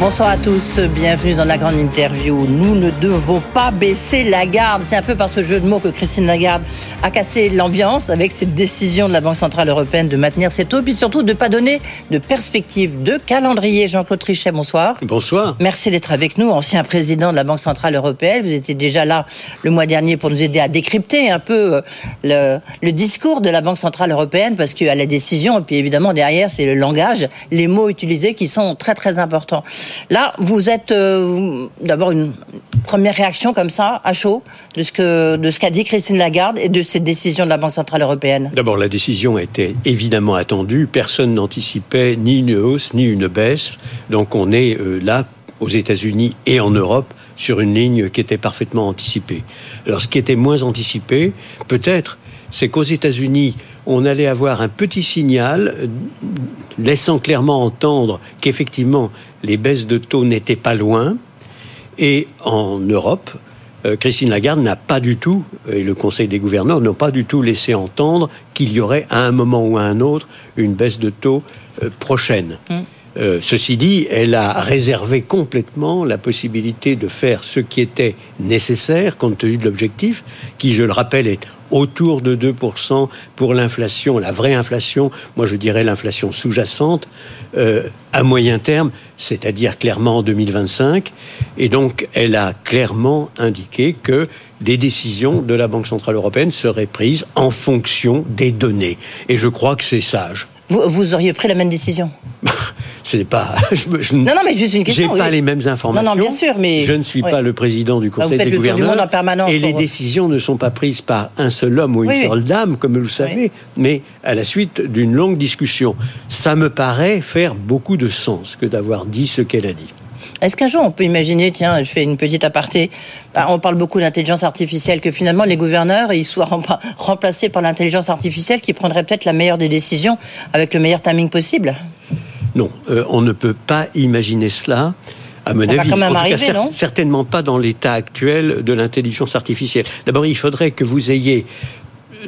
Bonsoir à tous, bienvenue dans la grande interview. Nous ne devons pas baisser la garde. C'est un peu par ce jeu de mots que Christine Lagarde a cassé l'ambiance avec cette décision de la Banque Centrale Européenne de maintenir cette taux, puis surtout de ne pas donner de perspective, de calendrier. Jean-Claude Trichet, bonsoir. Bonsoir. Merci d'être avec nous, ancien président de la Banque Centrale Européenne. Vous étiez déjà là le mois dernier pour nous aider à décrypter un peu euh, le, discours de la Banque Centrale Européenne, parce qu'à la décision, et puis évidemment derrière, c'est le langage, les mots utilisés qui sont très très importants. Là, vous êtes euh, d'abord une première réaction comme ça, à chaud, de ce qu'a dit Christine Lagarde et de cette décision de la Banque centrale européenne? D'abord, la décision était évidemment attendue. Personne n'anticipait ni une hausse ni une baisse. Donc, on est euh, là aux États-Unis et en Europe sur une ligne qui était parfaitement anticipée. Alors, ce qui était moins anticipé, peut-être, c'est qu'aux États-Unis, on allait avoir un petit signal laissant clairement entendre qu'effectivement les baisses de taux n'étaient pas loin. Et en Europe, euh, Christine Lagarde n'a pas du tout, et le Conseil des gouverneurs n'ont pas du tout laissé entendre qu'il y aurait à un moment ou à un autre une baisse de taux euh, prochaine. Mmh. Euh, ceci dit, elle a réservé complètement la possibilité de faire ce qui était nécessaire compte tenu de l'objectif, qui, je le rappelle, est autour de 2% pour l'inflation, la vraie inflation, moi je dirais l'inflation sous-jacente, euh, à moyen terme, c'est-à-dire clairement en 2025. Et donc, elle a clairement indiqué que les décisions de la Banque Centrale Européenne seraient prises en fonction des données. Et je crois que c'est sage. Vous, auriez pris la même décision? Ce n'est pas. Je, non, non, mais juste une question. J'ai pas les mêmes informations. Non, non, bien sûr, mais. Je ne suis pas le président du Conseil des gouverneurs. en permanence et les décisions ne sont pas prises par un seul homme ou une seule dame, comme vous le savez, mais à la suite d'une longue discussion. Ça me paraît faire beaucoup de sens que d'avoir dit ce qu'elle a dit. Est-ce qu'un jour on peut imaginer, tiens, je fais une petite aparté, bah, on parle beaucoup d'intelligence artificielle, que finalement les gouverneurs ils soient remplacés par l'intelligence artificielle qui prendrait peut-être la meilleure des décisions avec le meilleur timing possible? Non, euh, on ne peut pas imaginer cela. À mon avis, en certainement pas dans l'état actuel de l'intelligence artificielle. D'abord, il faudrait que vous ayez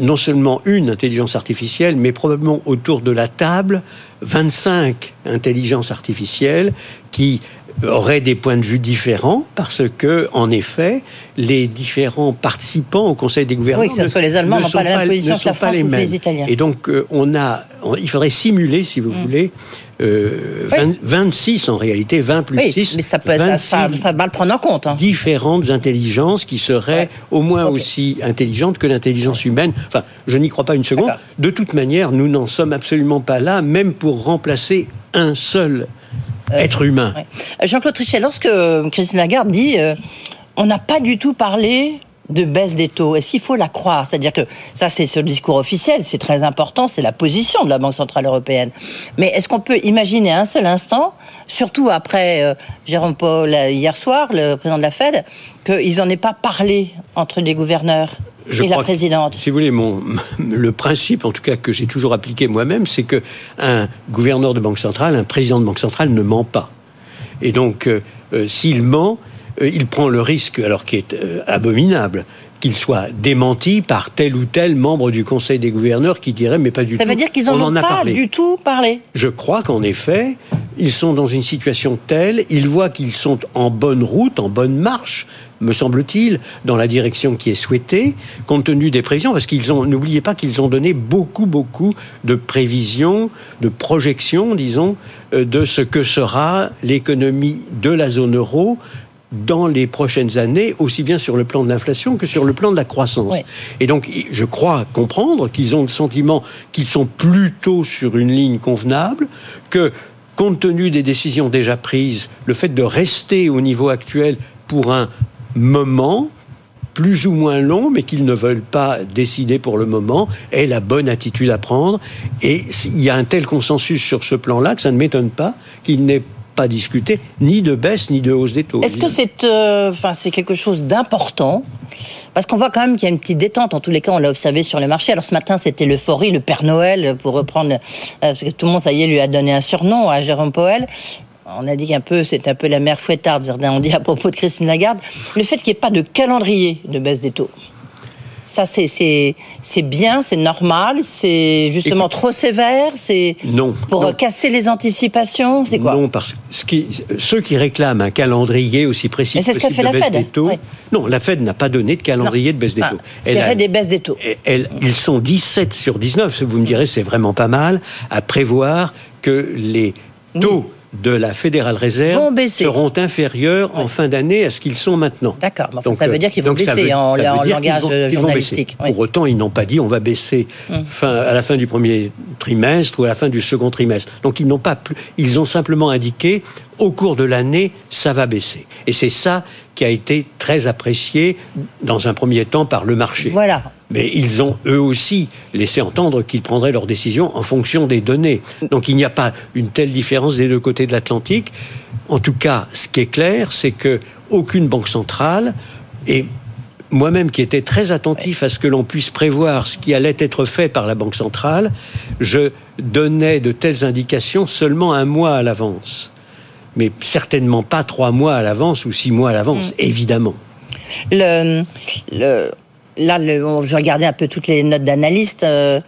non seulement une intelligence artificielle, mais probablement autour de la table 25 intelligences artificielles qui auraient des points de vue différents parce que, en effet, les différents participants au Conseil des gouverneurs. Oui, que ce soit les Allemands n'ont pas la même position que la France ou les Italiens. Et donc, euh, on a, il faudrait simuler, si vous mm. voulez, 26 euh, en réalité, 20 plus oui, 6. Mais ça peut ça, ça, va le prendre en compte. Hein. Différentes intelligences qui seraient au moins aussi intelligentes que l'intelligence humaine. Enfin, je n'y crois pas une seconde. De toute manière, nous n'en sommes absolument pas là, même pour remplacer un seul être humain. Jean-Claude Trichet, lorsque Christine Lagarde dit euh, on n'a pas du tout parlé de baisse des taux. Est-ce qu'il faut la croire? C'est-à-dire que ça, c'est ce discours officiel, c'est très important, c'est la position de la Banque Centrale Européenne. Mais est-ce qu'on peut imaginer un seul instant, surtout après euh, Jérôme Paul hier soir, le président de la Fed, qu'ils n'en aient pas parlé entre les gouverneurs? Et la présidente. si vous voulez, mon, le principe, en tout cas, que j'ai toujours appliqué moi-même, c'est que un gouverneur de banque centrale, un président de banque centrale ne ment pas. Et donc, euh, euh, s'il ment, euh, il prend le risque, alors qui est abominable, qu'il soit démenti par tel ou tel membre du Conseil des gouverneurs qui dirait mais pas du tout. Ça veut dire qu'ils n'en ont pas du tout parlé. Je crois qu'en effet, ils sont dans une situation telle, ils voient qu'ils sont en bonne route, en bonne marche, me semble-t-il, dans la direction qui est souhaitée, compte tenu des prévisions, parce qu'ils ont, n'oubliez pas qu'ils ont donné beaucoup, beaucoup de prévisions, de projections, disons, euh, de ce que sera l'économie de la zone euro dans les prochaines années, aussi bien sur le plan de l'inflation que sur le plan de la croissance. Et donc, je crois comprendre qu'ils ont le sentiment qu'ils sont plutôt sur une ligne convenable, que compte tenu des décisions déjà prises, le fait de rester au niveau actuel pour un moment plus ou moins long, mais qu'ils ne veulent pas décider pour le moment, est la bonne attitude à prendre. Et il y a un tel consensus sur ce plan-là que ça ne m'étonne pas qu'il n'ait pas discuté ni de baisse ni de hausse des taux. Est-ce que c'est euh, enfin, c'est quelque chose d'important? Parce qu'on voit quand même qu'il y a une petite détente. En tous les cas, on l'a observé sur les marchés. Alors ce matin, c'était l'euphorie, le Père Noël, pour reprendre. Euh, parce que tout le monde, ça y est, lui a donné un surnom à Jérôme Powell on a dit qu'un peu, c'est un peu la mère fouettarde, on dit à propos de Christine Lagarde, le fait qu'il n'y ait pas de calendrier de baisse des taux. Ça, c'est bien, c'est normal, c'est justement trop sévère, c'est non pour non. casser les anticipations, c'est quoi? Non, parce que ce qui, ceux qui réclament un calendrier aussi précis Mais c'est ce qu'a fait la Fed. des taux, Oui. non, la Fed n'a pas donné de calendrier de baisse des Ah, taux. il y a- des baisses des taux. elle- ils sont 17 sur 19, vous me direz c'est vraiment pas mal, à prévoir que les taux de la Fédérale Réserve seront inférieurs en fin d'année à ce qu'ils sont maintenant. D'accord, enfin, ça veut euh, dire qu'ils vont baisser veut- en- langage vont- vont journalistique, oui. Pour autant, ils n'ont pas dit on va baisser fin, à la fin du premier trimestre ou à la fin du second trimestre. Donc ils n'ont pas plus, ils ont simplement indiqué au cours de l'année ça va baisser. Et c'est ça qui a été très apprécié dans un premier temps par le marché. Voilà. Mais ils ont eux aussi laissé entendre qu'ils prendraient leurs décisions en fonction des données. Donc il n'y a pas une telle différence des deux côtés de l'Atlantique. En tout cas, ce qui est clair, c'est que aucune banque centrale et moi-même qui étais très attentif à ce que l'on puisse prévoir ce qui allait être fait par la banque centrale, je donnais de telles indications seulement un mois à l'avance. Mais certainement pas trois mois à l'avance ou six mois à l'avance, évidemment. Le, le, là, le- je regardais un peu toutes les notes d'analystes euh,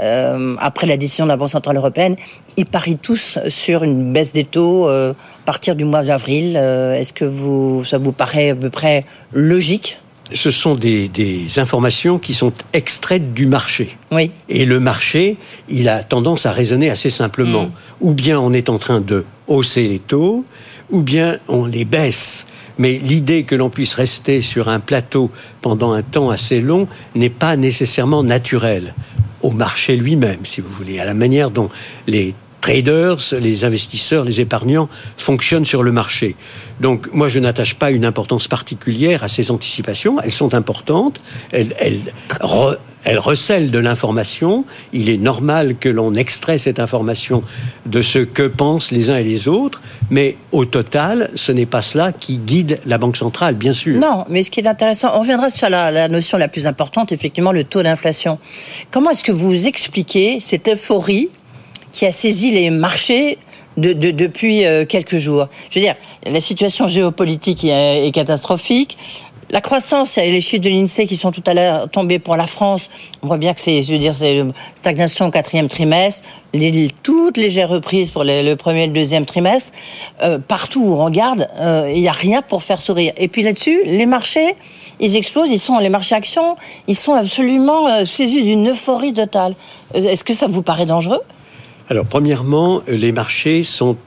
euh, après la décision de la Banque Centrale Européenne. Ils parient tous sur une baisse des taux euh, à partir du mois d'avril. Est-ce que vous, ça vous paraît à peu près logique? Ce sont des, des informations qui sont extraites du marché. Oui. Et le marché, il a tendance à raisonner assez simplement. Ou bien on est en train de hausser les taux, ou bien on les baisse. Mais l'idée que l'on puisse rester sur un plateau pendant un temps assez long n'est pas nécessairement naturelle au marché lui-même, si vous voulez, à la manière dont les traders, les investisseurs, les épargnants fonctionnent sur le marché. Donc moi, je n'attache pas une importance particulière à ces anticipations. Elles sont importantes. Elles, elles recèlent de l'information. Il est normal que l'on extrait cette information de ce que pensent les uns et les autres. Mais au total, ce n'est pas cela qui guide la Banque centrale, bien sûr. Non, mais ce qui est intéressant, on reviendra sur la, notion la plus importante, effectivement, le taux d'inflation. Comment est-ce que vous expliquez cette euphorie qui a saisi les marchés de, de- depuis euh, quelques jours? Je veux dire, la situation géopolitique est catastrophique. La croissance, et les chiffres de l'INSEE qui sont tout à l'heure tombés pour la France, on voit bien que c'est, je veux dire, c'est stagnation au quatrième trimestre, les, les- toute légère reprise pour le premier et le deuxième trimestre. Euh, partout où on regarde, euh, il n'y a rien pour faire sourire. Et puis là-dessus, les marchés, ils explosent, ils sont les marchés actions, ils sont absolument euh, saisis d'une euphorie totale. Est-ce que ça vous paraît dangereux? Alors, premièrement, les marchés sont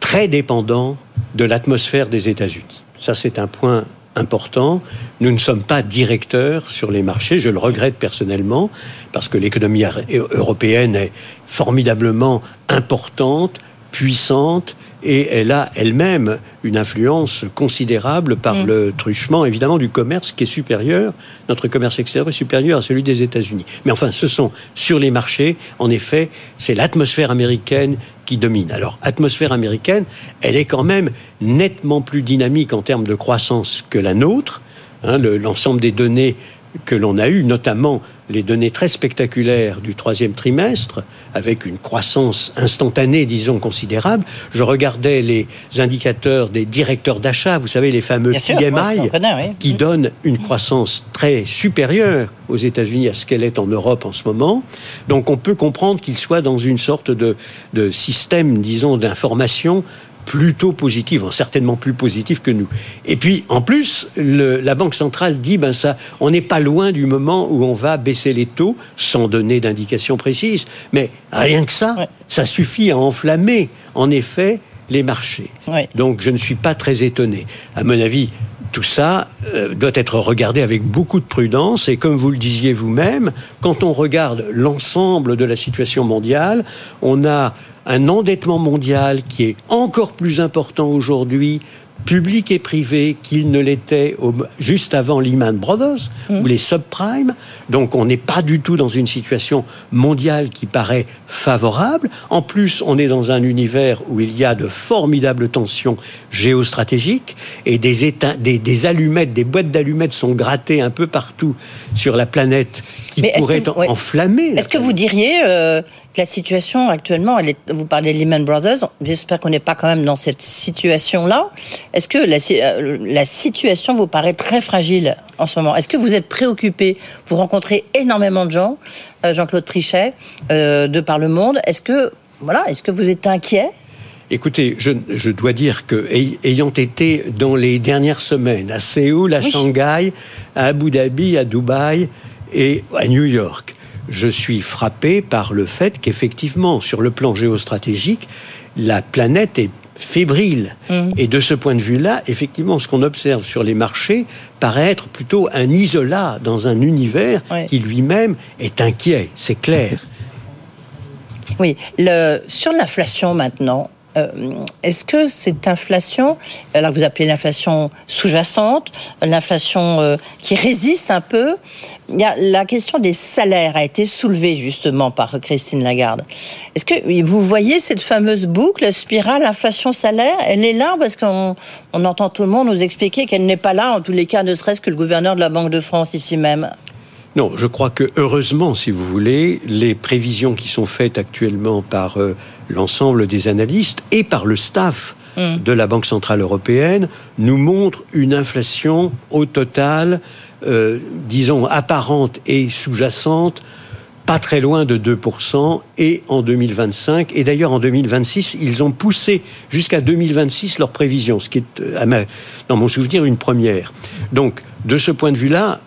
très dépendants de l'atmosphère des États-Unis. Ça, c'est un point important. Nous ne sommes pas directeurs sur les marchés. Je le regrette personnellement parce que l'économie européenne est formidablement importante, puissante et elle a elle-même une influence considérable par Mm. le truchement, évidemment, du commerce qui est supérieur. Notre commerce extérieur est supérieur à celui des États-Unis. Mais enfin, ce sont sur les marchés, en effet, c'est l'atmosphère américaine qui domine. Alors, atmosphère américaine, elle est quand même nettement plus dynamique en termes de croissance que la nôtre. Hein, le- L'ensemble des données que l'on a eues, notamment les données très spectaculaires du troisième trimestre, avec une croissance instantanée, disons, considérable. Je regardais les indicateurs des directeurs d'achat, vous savez, les fameux Bien sûr, PMI, ouais, on connaît, oui. qui Mm. donnent une croissance très supérieure aux États-Unis à ce qu'elle est en Europe en ce moment. Donc on peut comprendre qu'il soit dans une sorte de, de système, disons, d'information plutôt positive, hein, certainement plus positive que nous. Et puis, en plus, le- la Banque centrale dit, ben ça, on n'est pas loin du moment où on va baisser les taux, sans donner d'indication précise, mais rien que ça, Ouais. ça suffit à enflammer, en effet, les marchés. Ouais. Donc je ne suis pas très étonné. À mon avis, tout ça euh, doit être regardé avec beaucoup de prudence et comme vous le disiez vous-même, quand on regarde l'ensemble de la situation mondiale, on a un endettement mondial qui est encore plus important aujourd'hui public et privé qu'il ne l'était juste avant Lehman Brothers ou les subprimes. Donc on n'est pas du tout dans une situation mondiale qui paraît favorable. En plus, on est dans un univers où il y a de formidables tensions géostratégiques et des, des, des allumettes, des boîtes d'allumettes sont grattées un peu partout sur la planète qui Mais pourraient que vous- enflammer. la Est-ce que vous diriez euh, que la situation actuellement, elle est, vous parlez de Lehman Brothers, j'espère qu'on n'est pas quand même dans cette situation-là. Est-ce que la, situation vous paraît très fragile en ce moment? Est-ce que vous êtes préoccupé? Vous rencontrez énormément de gens, Jean-Claude Trichet, de par le monde. Est-ce que voilà, est-ce que vous êtes inquiet? Écoutez, je, dois dire que, ayant été dans les dernières semaines à Séoul, à Shanghai, à Abu Dhabi, à Dubaï et à New York, je suis frappé par le fait qu'effectivement, sur le plan géostratégique, la planète est fébrile. Mm. Et de ce point de vue-là, effectivement, ce qu'on observe sur les marchés paraît être plutôt un isolat dans un univers qui lui-même est inquiet, c'est clair. Oui, le, sur l'inflation maintenant, est-ce que cette inflation, alors vous appelez l'inflation sous-jacente, l'inflation euh, qui résiste un peu, la question des salaires a été soulevée justement par Christine Lagarde. Est-ce que vous voyez cette fameuse boucle, spirale inflation-salaire Elle est là parce qu'on on entend tout le monde nous expliquer qu'elle n'est pas là, en tous les cas, ne serait-ce que le gouverneur de la Banque de France ici même. Non, je crois que heureusement, si vous voulez, les prévisions qui sont faites actuellement par euh, l'ensemble des analystes et par le staff mm. de la Banque Centrale Européenne nous montrent une inflation au total, euh, disons, apparente et sous-jacente, pas très loin de 2%, et en 2025. Et d'ailleurs, en 2026, ils ont poussé jusqu'à 2026 leurs prévisions, ce qui est, euh, dans mon souvenir, une première. Donc, de ce point de vue-là,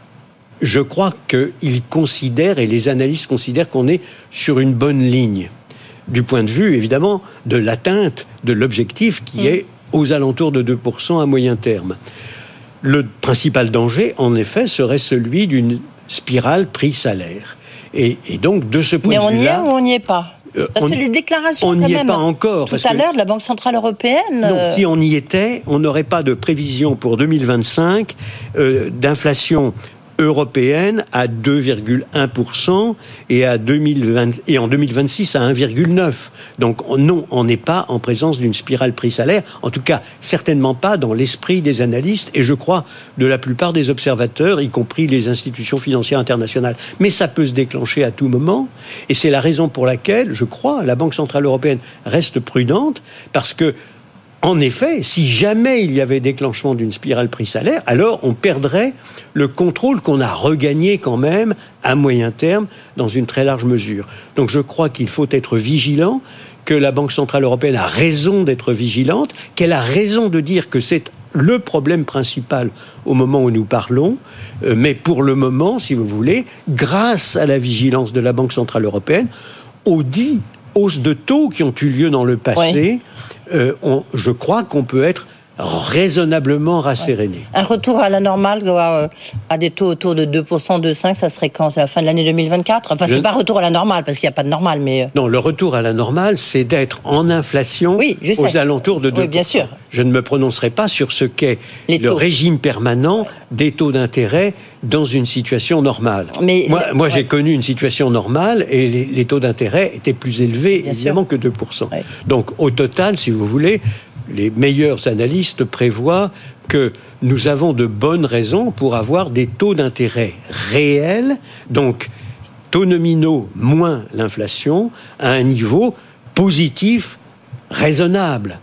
je crois qu'ils considèrent, et les analystes considèrent qu'on est sur une bonne ligne, du point de vue, évidemment, de l'atteinte de l'objectif qui mm. est aux alentours de 2% à moyen terme. Le principal danger, en effet, serait celui d'une spirale prix-salaire. Et, donc, de ce point de vue-là... Mais on y est ou on n'y est pas euh, parce que les déclarations, on n'y est pas encore. Tout à l'heure, de la Banque centrale européenne. Non, euh, si on y était, on n'aurait pas de prévision pour 2025 euh, d'inflation européenne à 2,1% et, à 2020, et en 2026 à 1,9%. Donc non, on n'est pas en présence d'une spirale prix-salaire, en tout cas certainement pas dans l'esprit des analystes et je crois de la plupart des observateurs, y compris les institutions financières internationales. Mais ça peut se déclencher à tout moment et c'est la raison pour laquelle, je crois, la Banque Centrale Européenne reste prudente parce que en effet, si jamais il y avait déclenchement d'une spirale prix-salaire, alors on perdrait le contrôle qu'on a regagné quand même à moyen terme dans une très large mesure. Donc je crois qu'il faut être vigilant, que la Banque Centrale Européenne a raison d'être vigilante, qu'elle a raison de dire que c'est le problème principal au moment où nous parlons, euh, mais pour le moment, si vous voulez, grâce à la vigilance de la Banque Centrale Européenne, aux dix hausses de taux qui ont eu lieu dans le passé, euh, je crois qu'on peut être raisonnablement rasséréné. Un retour à la normale, euh, à des taux autour de 2%, 2,5%, ça serait quand? C'est la fin de l'année 2024 Enfin, c'est pas retour à la normale, parce qu'il n'y a pas de normale, mais... Euh. Non, le retour à la normale, c'est d'être en inflation aux alentours de 2%. Oui, bien sûr. Je ne me prononcerai pas sur ce qu'est le régime permanent des taux d'intérêt dans une situation normale. Mais moi, j'ai connu une situation normale et les, taux d'intérêt étaient plus élevés, évidemment, que 2%. Donc, au total, si vous voulez, les meilleurs analystes prévoient que nous avons de bonnes raisons pour avoir des taux d'intérêt réels, donc taux nominaux moins l'inflation, à un niveau positif raisonnable.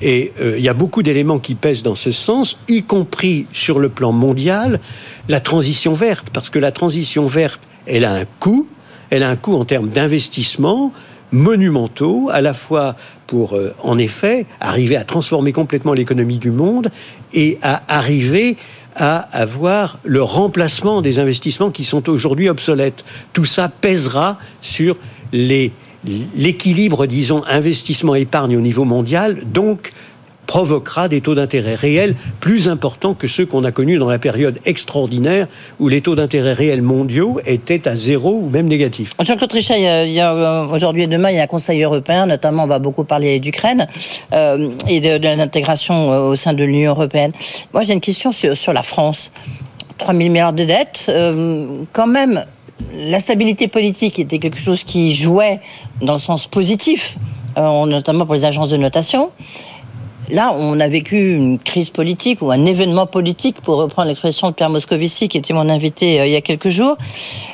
Et euh, il y a beaucoup d'éléments qui pèsent dans ce sens, y compris sur le plan mondial, la transition verte, parce que la transition verte, elle a un coût, elle a un coût en termes d'investissement, monumentaux, à la fois pour, euh, en effet, arriver à transformer complètement l'économie du monde et à arriver à avoir le remplacement des investissements qui sont aujourd'hui obsolètes. Tout ça pèsera sur l'équilibre, disons, investissement-épargne au niveau mondial, donc provoquera des taux d'intérêt réels plus importants que ceux qu'on a connus dans la période extraordinaire où les taux d'intérêt réels mondiaux étaient à zéro ou même négatifs. Jean-Claude a, euh, aujourd'hui et demain, il y a un Conseil européen, notamment on va beaucoup parler d'Ukraine euh, et de, l'intégration euh, au sein de l'Union européenne. Moi j'ai une question sur, sur la France. 3 000 milliards de dettes, quand même, la stabilité politique était quelque chose qui jouait dans le sens positif, notamment pour les agences de notation. Là, on a vécu une crise politique ou un événement politique, pour reprendre l'expression de Pierre Moscovici, qui était mon invité euh, il y a quelques jours.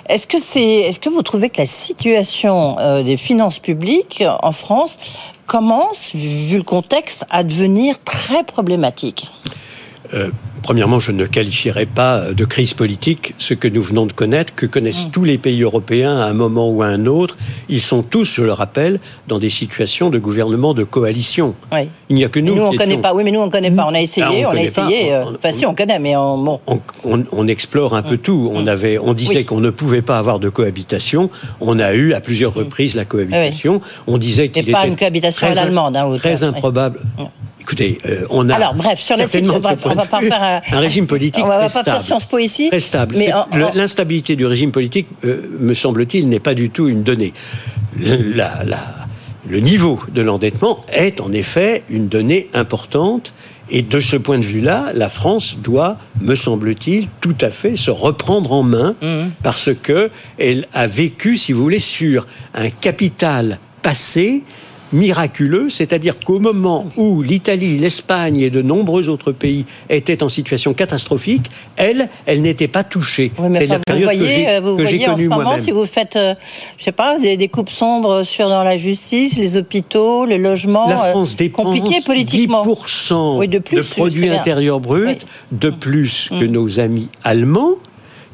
Est-ce que vous trouvez que la situation euh, des finances publiques en France commence, vu le contexte, à devenir très problématique? Euh, premièrement, je ne qualifierais pas de crise politique ce que nous venons de connaître, que connaissent mm. tous les pays européens à un moment ou à un autre. Ils sont tous, je le rappelle, dans des situations de gouvernement de coalition. Il n'y a que nous. Nous, on ne connaît pas. Oui, mais nous, on ne connaît pas. On a essayé, ah, on, a essayé. Euh, enfin, si, on connaît, mais on, on, explore un peu mm. tout. On, mm. avait, on disait qu'on ne pouvait pas avoir de cohabitation. On a eu à plusieurs reprises la cohabitation. On disait qu'il était. pas une cohabitation à l'allemande, hein, Très improbable. Écoutez, euh, on a. Alors, bref, sur la situation, on va pas faire un, régime politique. On va pas faire Sciences Po ici. Très stable. Mais l'instabilité du régime politique, euh, me semble-t-il, n'est pas du tout une donnée. le niveau de l'endettement est en effet une donnée importante. Et de ce point de vue-là, la France doit, me semble-t-il, tout à fait se reprendre en main mmh. parce que elle a vécu, si vous voulez, sur un capital passé miraculeux, c'est-à-dire qu'au moment où l'Italie, l'Espagne et de nombreux autres pays étaient en situation catastrophique, elle, elle n'était pas touchée. la vous voyez, que vous voyez en ce moment, si vous faites, euh, je sais pas, des, coupes sombres sur dans la justice, les hôpitaux, les logements, la France euh, compliqué politiquement. 10% de, plus, de produit intérieur brut, de plus que mm. nos amis allemands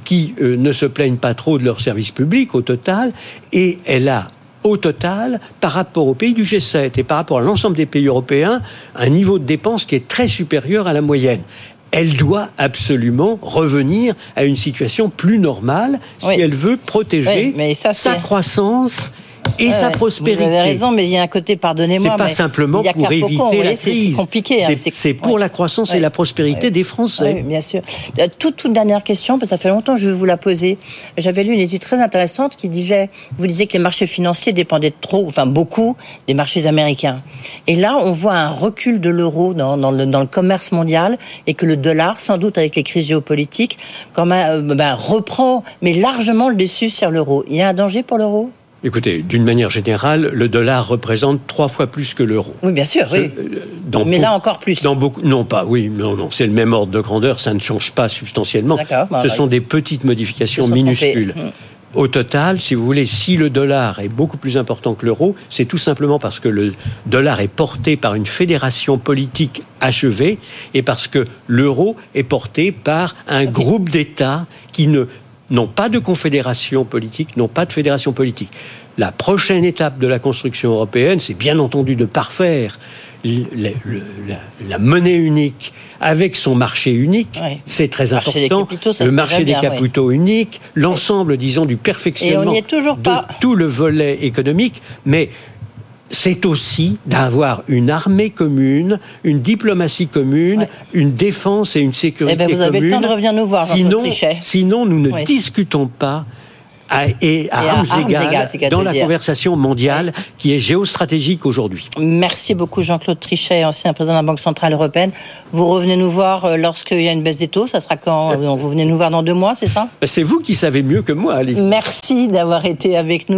qui euh, ne se plaignent pas trop de leur service public au total, et elle a au total, par rapport aux pays du G7 et par rapport à l'ensemble des pays européens, un niveau de dépenses qui est très supérieur à la moyenne. Elle doit absolument revenir à une situation plus normale si elle veut protéger sa croissance et sa prospérité. Vous avez raison, mais il y a un côté, pardonnez-moi. C'est pas simplement pour éviter la crise. C'est compliqué. Hein, c'est pour la croissance et la prospérité des Français. bien sûr. Euh, toute, toute dernière question, parce que ça fait longtemps que je vais vous la poser. J'avais lu une étude très intéressante qui disait, vous disiez que les marchés financiers dépendaient trop, enfin beaucoup, des marchés américains. Et là, on voit un recul de l'euro dans, dans, le, dans, le, commerce mondial et que le dollar, sans doute avec les crises géopolitiques, quand même, euh, ben, reprend, mais largement le dessus sur l'euro. Il y a un danger pour l'euro? Écoutez, d'une manière générale, le dollar représente trois fois plus que l'euro. Oui, bien sûr, oui. Euh, Mais là encore plus. Dans beaucoup, non, pas, oui, non, non, c'est le même ordre de grandeur, ça ne change pas substantiellement. Bah, Ce sont des petites modifications minuscules. Hum. Au total, si vous voulez, si le dollar est beaucoup plus important que l'euro, c'est tout simplement parce que le dollar est porté par une fédération politique achevée et parce que l'euro est porté par un groupe d'États qui ne n'ont pas de confédération politique, n'ont pas de fédération politique. La prochaine étape de la construction européenne, c'est bien entendu de parfaire la, monnaie unique avec son marché unique, c'est très important. le marché des capitaux unique, l'ensemble, disons, du perfectionnement de tout le volet économique, mais c'est aussi d'avoir une armée commune, une diplomatie commune, une défense et une sécurité eh ben, vous avez le temps de revenir nous voir, sinon, sinon, nous ne discutons pas à, et à, armes, égales, dans la conversation mondiale qui est géostratégique aujourd'hui. Merci beaucoup Jean-Claude Trichet, ancien président de la Banque Centrale Européenne. Vous revenez nous voir euh, lorsqu'il y a une baisse des taux, ça sera quand Vous venez nous voir dans deux mois, c'est ça? C'est vous qui savez mieux que moi, Merci d'avoir été avec nous.